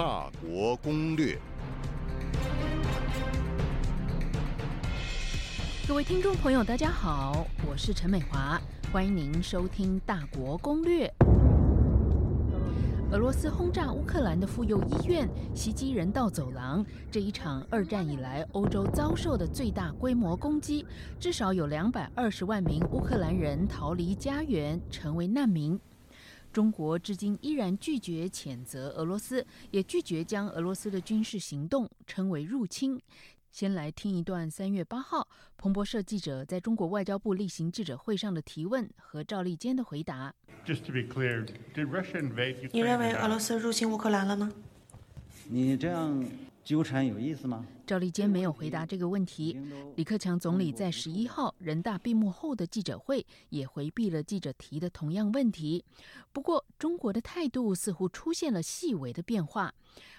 大国攻略。各位听众朋友，大家好，我是陈美华，欢迎您收听《大国攻略》。俄罗斯轰炸乌克兰的妇幼医院，袭击人道走廊，这一场二战以来欧洲遭受的最大规模攻击，至少有两百二十万名乌克兰人逃离家园，成为难民。中国至今依然拒绝谴责俄罗斯，也拒绝将俄罗斯的军事行动称为入侵。先来听一段三月八号彭博社记者在中国外交部例行记者会上的提问和赵立坚的回答。你认为俄罗斯入侵乌克兰了吗？你这样纠缠有意思吗？赵立坚没有回答这个问题。李克强总理在十一号人大闭幕后的记者会也回避了记者提的同样问题。不过，中国的态度似乎出现了细微的变化。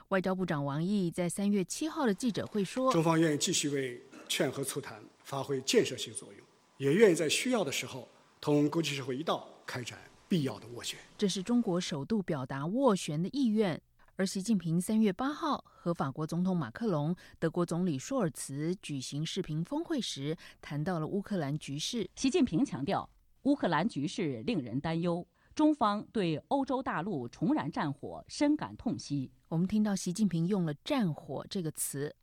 外交部长王毅在三月七号的记者会说：“中方愿意继续为劝和促谈发挥建设性作用，也愿意在需要的时候同国际社会一道开展必要的斡旋。”这是中国首度表达斡旋的意愿。而习近平三月八号和法国总统马克龙、德国总理舒尔茨举行视频峰会时，谈到了乌克兰局势。习近平强调，乌克兰局势令人担忧，中方对欧洲大陆重燃战火深感痛惜。我们听到习近平用了“战火”这个词，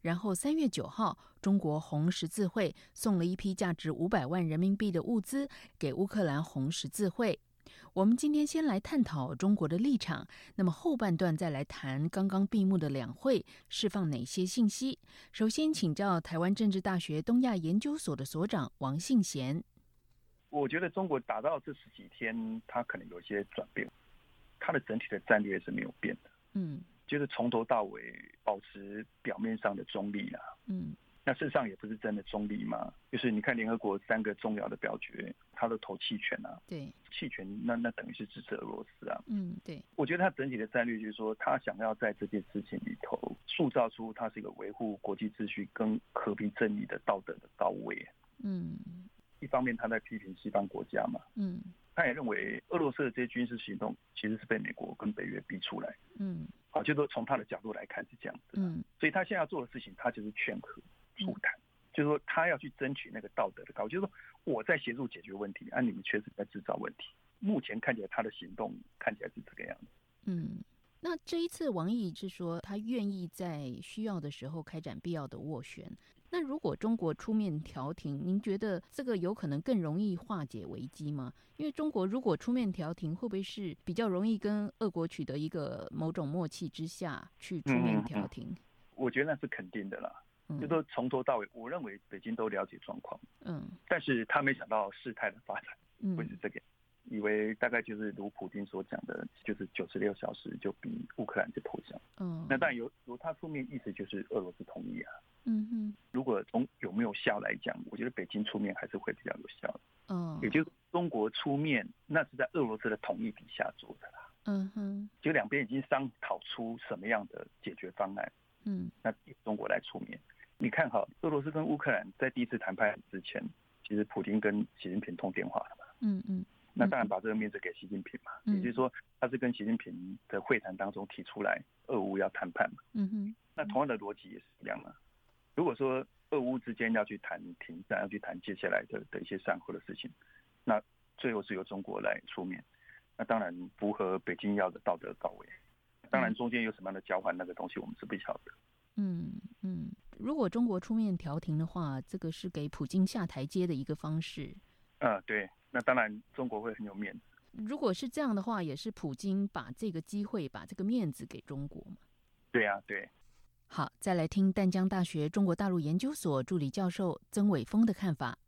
然后三月九号，中国红十字会送了一批价值五百万人民币的物资给乌克兰红十字会。我们今天先来探讨中国的立场，那么后半段再来谈刚刚闭幕的两会释放哪些信息。首先请教台湾政治大学东亚研究所的所长王信贤。我觉得中国打到这十几天，它可能有一些转变，它的整体的战略是没有变的。嗯，就是从头到尾保持表面上的中立啦。嗯，那事实上也不是真的中立嘛。就是你看联合国三个重要的表决，他的投弃权啊，对，弃权那那等于是支持俄罗斯啊。嗯，对。我觉得他整体的战略就是说，他想要在这件事情里头塑造出他是一个维护国际秩序跟和平正义的道德的高位。嗯，一方面他在批评西方国家嘛。嗯。他也认为俄罗斯的这些军事行动其实是被美国跟北约逼出来，嗯，啊，就说从他的角度来看是这样子，嗯，所以他现在要做的事情，他就是劝和促谈，就是说他要去争取那个道德的高，就是说我在协助解决问题，而你们确实在制造问题。目前看起来他的行动看起来是这个样子，嗯，那这一次王毅是说他愿意在需要的时候开展必要的斡旋。那如果中国出面调停，您觉得这个有可能更容易化解危机吗？因为中国如果出面调停，会不会是比较容易跟俄国取得一个某种默契之下去出面调停？我觉得那是肯定的啦。就说从头到尾，我认为北京都了解状况。嗯，但是他没想到事态的发展会是这个。以为大概就是如普京所讲的，就是九十六小时就比乌克兰就投降。嗯，那但有由他出面意思就是俄罗斯同意啊。嗯哼，如果从有没有效来讲，我觉得北京出面还是会比较有效的。嗯，也就是中国出面，那是在俄罗斯的同意底下做的啦。嗯哼，就两边已经商讨出什么样的解决方案。嗯，那中国来出面，你看哈，俄罗斯跟乌克兰在第一次谈判之前，其实普京跟习近平通电话了嘛。嗯嗯。那当然把这个面子给习近平嘛，也就是说他是跟习近平的会谈当中提出来俄乌要谈判嘛。嗯哼。那同样的逻辑也是一样嘛。如果说俄乌之间要去谈停战，要去谈接下来的的一些善后的事情，那最后是由中国来出面，那当然符合北京要的道德高位。当然中间有什么样的交换，那个东西我们是不晓得。嗯嗯。如果中国出面调停的话，这个是给普京下台阶的一个方式。嗯，对。那当然，中国会很有面子。如果是这样的话，也是普京把这个机会、把这个面子给中国嘛？对呀，对。好，再来听淡江大学中国大陆研究所助理教授曾伟峰的看法。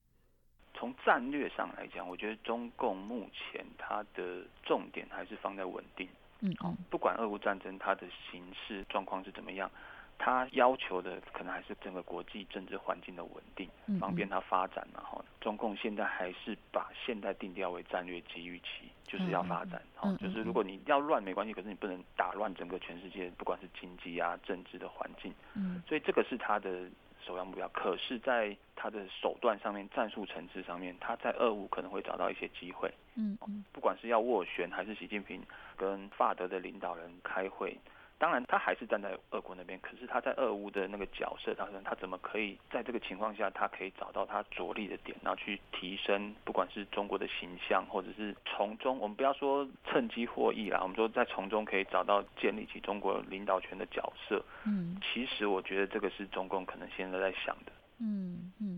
从战略上来讲，我觉得中共目前它的重点还是放在稳定。嗯，哦，不管俄乌战争它的形势状况是怎么样。他要求的可能还是整个国际政治环境的稳定，方便他发展。嘛。哈，中共现在还是把现在定调为战略机遇期，就是要发展。哈，就是如果你要乱没关系，可是你不能打乱整个全世界，不管是经济啊、政治的环境。嗯，所以这个是他的首要目标。可是，在他的手段上面、战术层次上面，他在二五可能会找到一些机会。嗯嗯，不管是要斡旋，还是习近平跟法德的领导人开会。当然，他还是站在俄国那边，可是他在俄乌的那个角色当中，他怎么可以在这个情况下，他可以找到他着力的点，然后去提升，不管是中国的形象，或者是从中，我们不要说趁机获益啦，我们说在从中可以找到建立起中国领导权的角色。嗯，其实我觉得这个是中共可能现在在想的。嗯嗯，对。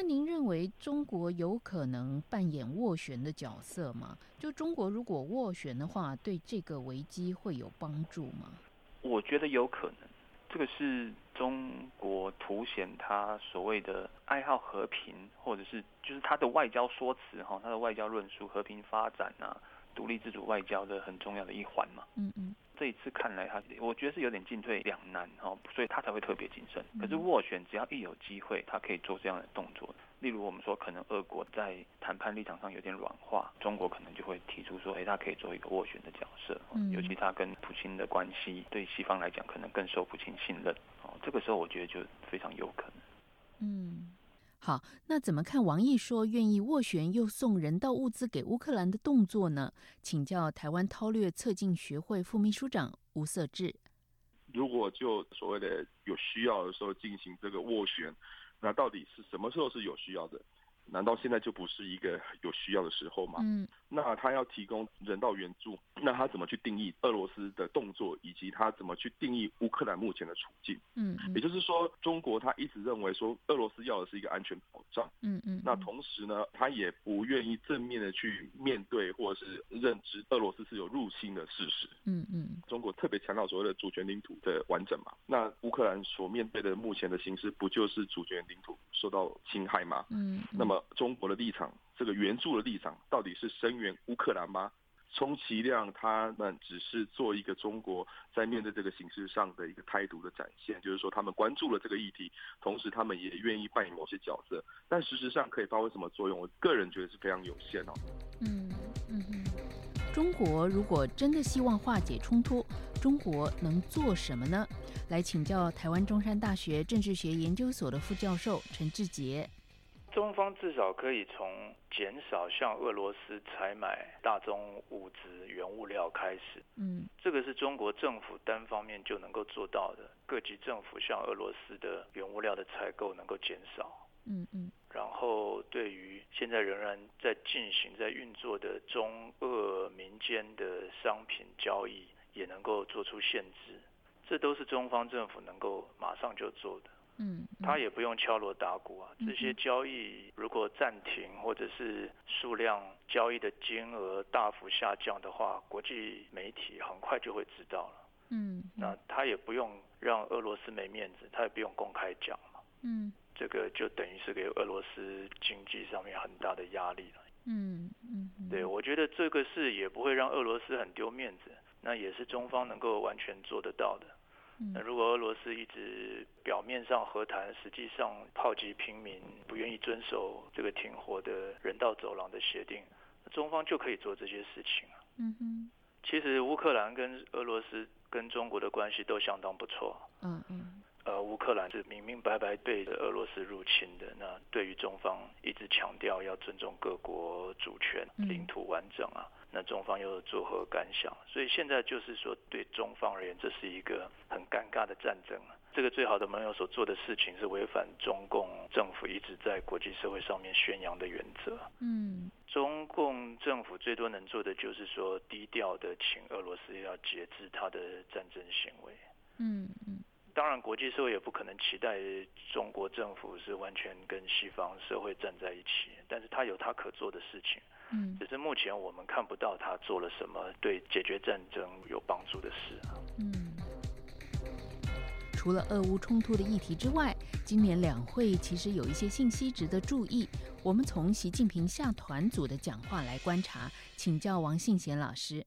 那您认为中国有可能扮演斡旋的角色吗？就中国如果斡旋的话，对这个危机会有帮助吗？我觉得有可能，这个是中国凸显他所谓的爱好和平，或者是就是他的外交说辞哈，他的外交论述和平发展啊，独立自主外交的很重要的一环嘛。嗯嗯。这一次看来，他我觉得是有点进退两难哦，所以他才会特别谨慎。可是斡旋只要一有机会，他可以做这样的动作。例如我们说，可能俄国在谈判立场上有点软化，中国可能就会提出说，哎，他可以做一个斡旋的角色。嗯。尤其他跟普京的关系，对西方来讲可能更受普京信任。哦，这个时候我觉得就非常有可能。嗯。好，那怎么看王毅说愿意斡旋又送人道物资给乌克兰的动作呢？请教台湾韬略策进学会副秘书长吴色志。如果就所谓的有需要的时候进行这个斡旋，那到底是什么时候是有需要的？难道现在就不是一个 有需要的时候吗？嗯，那他要提供人道援助，那他怎么去定义俄罗斯的动作，以及他怎么去定义乌克兰目前的处境？嗯，也就是说，中国他一直认为说俄罗斯要的是一个安全保障。嗯嗯，那同时呢，他也不愿意正面的去面对或者是认知俄罗斯是有入侵的事实。嗯嗯，中国特别强调所谓的主权领土的完整嘛，那乌克兰所面对的目前的形势，不就是主权领土受到侵害吗？嗯，那么。中国的立场，这个援助的立场，到底是声援乌克兰吗？充其量他们只是做一个中国在面对这个形势上的一个态度的展现，就是说他们关注了这个议题，同时他们也愿意扮演某些角色，但事实上可以发挥什么作用？我个人觉得是非常有限哦。嗯嗯嗯，中国如果真的希望化解冲突，中国能做什么呢？来请教台湾中山大学政治学研究所的副教授陈志杰。中方至少可以从减少向俄罗斯采买大宗物资、原物料开始。嗯，这个是中国政府单方面就能够做到的。各级政府向俄罗斯的原物料的采购能够减少。嗯嗯。然后，对于现在仍然在进行、在运作的中俄民间的商品交易，也能够做出限制。这都是中方政府能够马上就做的。嗯，他也不用敲锣打鼓啊。这些交易如果暂停，或者是数量交易的金额大幅下降的话，国际媒体很快就会知道了。嗯，那他也不用让俄罗斯没面子，他也不用公开讲嘛。嗯，这个就等于是给俄罗斯经济上面很大的压力了。嗯嗯，对我觉得这个事也不会让俄罗斯很丢面子，那也是中方能够完全做得到的。那如果俄罗斯一直表面上和谈，实际上炮击平民，不愿意遵守这个停火的人道走廊的协定，中方就可以做这些事情啊。嗯哼，其实乌克兰跟俄罗斯跟中国的关系都相当不错。嗯嗯，呃，乌克兰是明明白白对着俄罗斯入侵的，那对于中方一直强调要尊重各国主权、领土完整啊。那中方又作何感想？所以现在就是说，对中方而言，这是一个很尴尬的战争。这个最好的盟友所做的事情是违反中共政府一直在国际社会上面宣扬的原则。嗯，中共政府最多能做的就是说，低调的请俄罗斯要节制他的战争行为。嗯嗯，当然，国际社会也不可能期待中国政府是完全跟西方社会站在一起，但是他有他可做的事情。嗯，只是目前我们看不到他做了什么对解决战争有帮助的事啊。嗯，除了俄乌冲突的议题之外，今年两会其实有一些信息值得注意。我们从习近平下团组的讲话来观察，请教王信贤老师。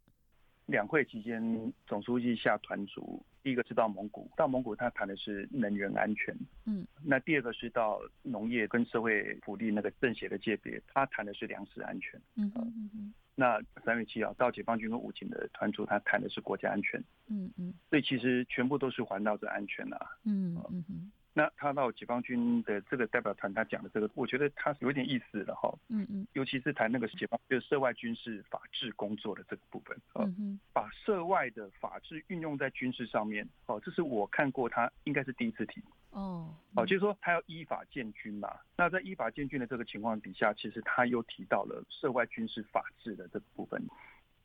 两会期间，总书记下团组。第一个是到蒙古，到蒙古他谈的是能源安全，嗯，那第二个是到农业跟社会福利那个政协的界别，他谈的是粮食安全，嗯嗯嗯，那三月七号到解放军跟武警的团组，他谈的是国家安全，嗯嗯，所以其实全部都是环绕着安全啊，嗯嗯嗯，那他到解放军的这个代表团，他讲的这个，我觉得他有点意思了哈。嗯嗯。尤其是谈那个解放，就是涉外军事法治工作的这个部分。嗯嗯。把涉外的法治运用在军事上面，哦，这是我看过他应该是第一次提。哦。哦，就是说他要依法建军嘛。那在依法建军的这个情况底下，其实他又提到了涉外军事法治的这个部分。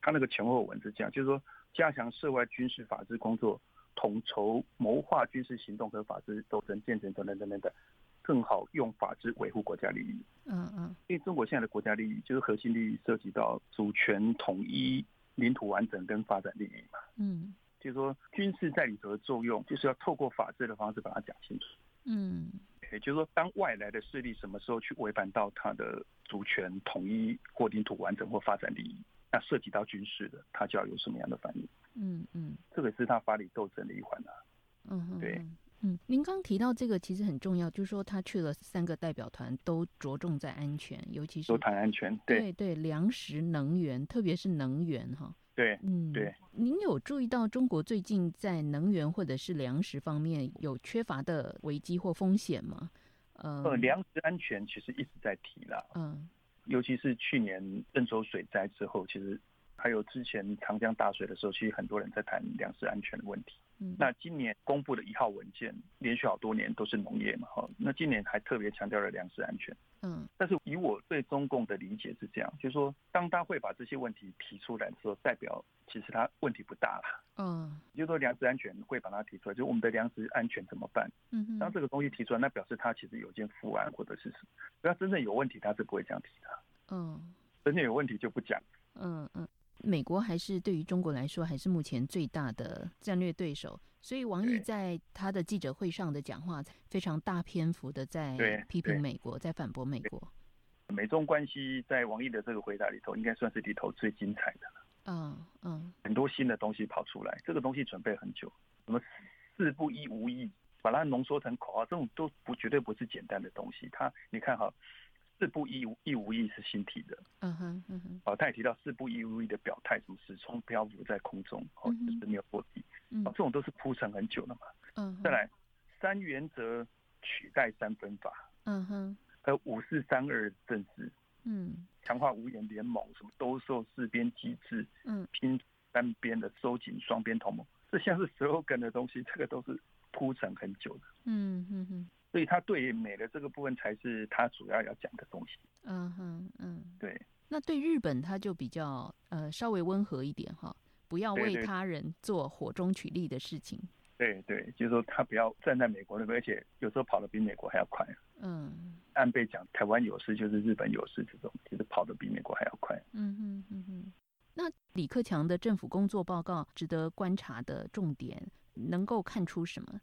他那个前后文是这样，就是说加强涉外军事法治工作。统筹谋划军事行动和法治斗争，建成等等等等的，更好用法治维护国家利益。嗯嗯，因为中国现在的国家利益就是核心利益，涉及到主权统一、领土完整跟发展利益嘛。嗯，就是说军事在里头的作用，就是要透过法治的方式把它讲清楚。嗯，也就是说，当外来的势力什么时候去违反到它的主权统一或领土完整或发展利益？那涉及到军事的，他就要有什么样的反应？嗯嗯，这个是他法理斗争的一环啊。嗯，对，嗯，您刚提到这个其实很重要，就是说他去了三个代表团，都着重在安全，尤其是都谈安全。对对，粮食、能源，特别是能源哈。对，嗯，对。您有注意到中国最近在能源或者是粮食方面有缺乏的危机或风险吗？呃，粮食安全其实一直在提了。嗯。尤其是去年郑州水灾之后，其实还有之前长江大水的时候，其实很多人在谈粮食安全的问题。嗯那今年公布的一号文件，连续好多年都是农业嘛，哈。那今年还特别强调了粮食安全。嗯。但是以我对中共的理解是这样，就是说，当他会把这些问题提出来的时候，代表其实他问题不大了。嗯。就是说粮食安全会把它提出来，就我们的粮食安全怎么办？嗯当这个东西提出来，那表示他其实有件负案或者是什么。要真正有问题，他是不会这样提的。嗯。真正有问题就不讲。嗯嗯。美国还是对于中国来说，还是目前最大的战略对手。所以王毅在他的记者会上的讲话，非常大篇幅的在批评美国，在反驳美国。美中关系在王毅的这个回答里头，应该算是里头最精彩的了。嗯嗯，很多新的东西跑出来，这个东西准备很久。什么四不一无意，把它浓缩成口号，这种都不绝对不是简单的东西。他你看哈。四不一无一无意是新提的，嗯哼嗯哼，哦，他也提到四不一无意的表态，什么始终漂浮在空中，哦，就是没有落地，嗯，这种都是铺陈很久了嘛，嗯，再来三原则取代三分法，嗯哼，还有五四三二政治，嗯，强化五眼联盟，什么兜售四边机制，嗯，拼单边的收紧双边同盟，这像是 slogan 的东西，这个都是铺陈很久的，嗯哼哼。所以他对美的这个部分才是他主要要讲的东西。嗯哼嗯，对。那对日本他就比较呃稍微温和一点哈，不要为他人做火中取栗的事情。对对，就是说他不要站在美国那边，而且有时候跑得比美国还要快。嗯。按被讲台湾有事就是日本有事这种，其实跑得比美国还要快。嗯哼嗯哼。那李克强的政府工作报告值得观察的重点，能够看出什么？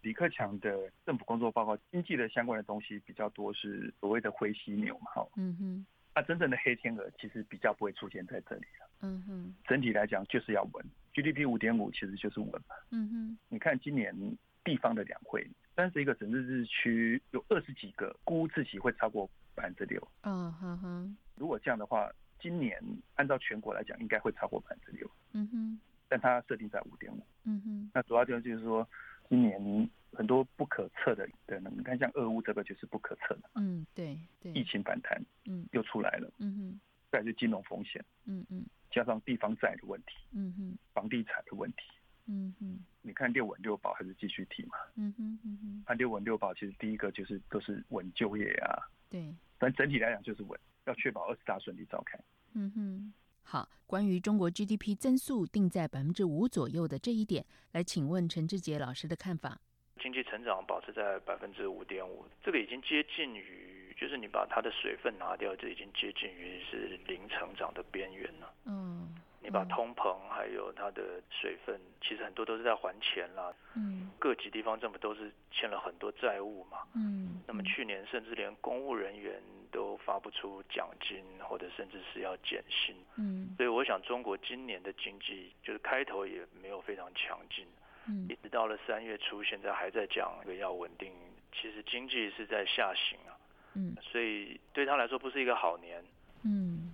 李克强的政府工作报告，经济的相关的东西比较多，是所谓的灰犀牛嘛，哈，嗯哼，那真正的黑天鹅其实比较不会出现在这里了，嗯哼，整体来讲就是要稳，GDP 五点五其实就是稳嘛，嗯哼，你看今年地方的两会，三十一个省自治区有二十几个估自己会超过百分之六，嗯哼哼，如果这样的话，今年按照全国来讲应该会超过百分之六，嗯哼，但它设定在五点五，嗯哼，那主要就是说。今年很多不可测的的，你看像俄乌这个就是不可测的，嗯，对对，疫情反弹，嗯，又出来了，嗯哼，再是金融风险，嗯嗯，加上地方债的问题，嗯哼，房地产的问题，嗯哼，你看六稳六保还是继续提嘛，嗯哼嗯哼，按六稳六保其实第一个就是都是稳就业啊，对，但整体来讲就是稳，要确保二十大顺利召开，嗯哼。好，关于中国 GDP 增速定在百分之五左右的这一点，来请问陈志杰老师的看法。经济成长保持在百分之五点五，这个已经接近于，就是你把它的水分拿掉，就已经接近于是零成长的边缘了。嗯，你把通膨还有它的水分，其实很多都是在还钱啦。嗯，各级地方政府都是欠了很多债务嘛。嗯，那么去年甚至连公务人员都发不出奖金，或者甚至是要减薪。嗯，所以我想中国今年的经济就是开头也没有非常强劲。嗯，一直到了三月初，现在还在讲个要稳定，其实经济是在下行啊。嗯，所以对他来说不是一个好年。嗯，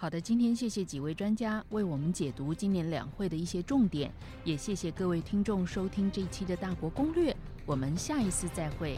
好的，今天谢谢几位专家为我们解读今年两会的一些重点，也谢谢各位听众收听这一期的大国攻略。我们下一次再会。